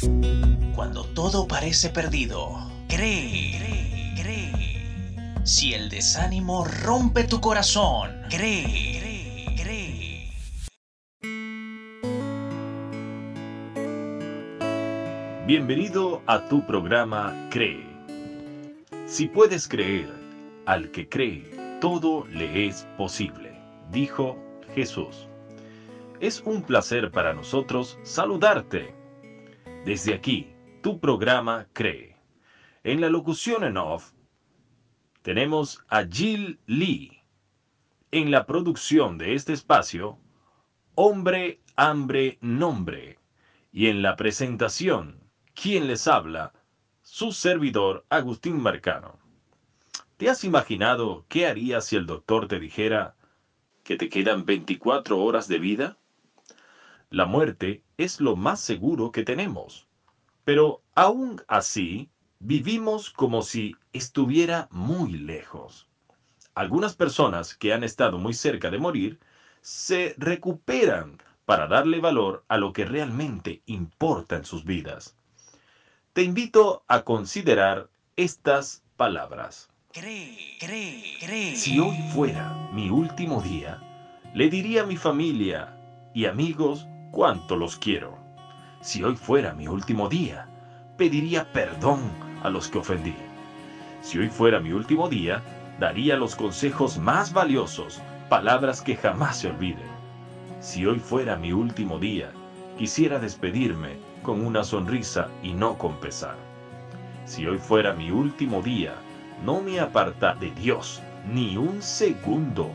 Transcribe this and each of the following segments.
Cuando todo parece perdido, cree, cree, cree. Si el desánimo rompe tu corazón, cree, cree, cree. Bienvenido a tu programa Cree. Si puedes creer, al que cree, todo le es posible, dijo Jesús. Es un placer para nosotros saludarte. Desde aquí, tu programa Cree. En la locución en off, tenemos a Jill Lee. En la producción de este espacio, Hombre, Hambre, Nombre. Y en la presentación, quien les habla, su servidor Agustín Marcano. ¿Te has imaginado qué harías si el doctor te dijera que te quedan 24 horas de vida? La muerte es lo más seguro que tenemos. Pero aún así, vivimos como si estuviera muy lejos. Algunas personas que han estado muy cerca de morir se recuperan para darle valor a lo que realmente importa en sus vidas te invito a considerar estas palabras. Si hoy fuera mi último día, le diría a mi familia y amigos cuánto los quiero. Si hoy fuera mi último día, pediría perdón a los que ofendí. Si hoy fuera mi último día, daría los consejos más valiosos, palabras que jamás se olviden. Si hoy fuera mi último día, quisiera despedirme con una sonrisa y no con pesar. Si hoy fuera mi último día, no me aparta de Dios ni un segundo.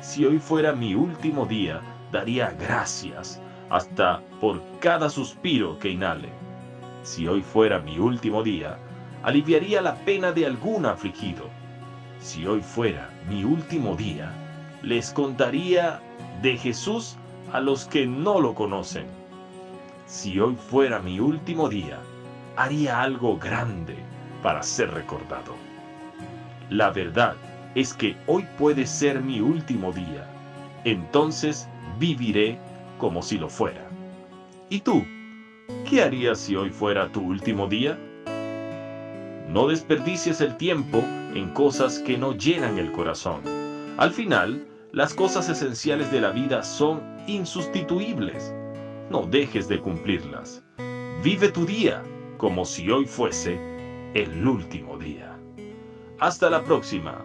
Si hoy fuera mi último día, daría gracias hasta por cada suspiro que inhale. Si hoy fuera mi último día, aliviaría la pena de algún afligido. Si hoy fuera mi último día, les contaría de Jesús a los que no lo conocen si hoy fuera mi último día, haría algo grande para ser recordado. La verdad es que hoy puede ser mi último día. Entonces viviré como si lo fuera. ¿Y tú? ¿Qué harías si hoy fuera tu último día? No desperdicies el tiempo en cosas que no llenan el corazón. Al final, las cosas esenciales de la vida son insustituibles no dejes de cumplirlas. Vive tu día como si hoy fuese el último día. Hasta la próxima.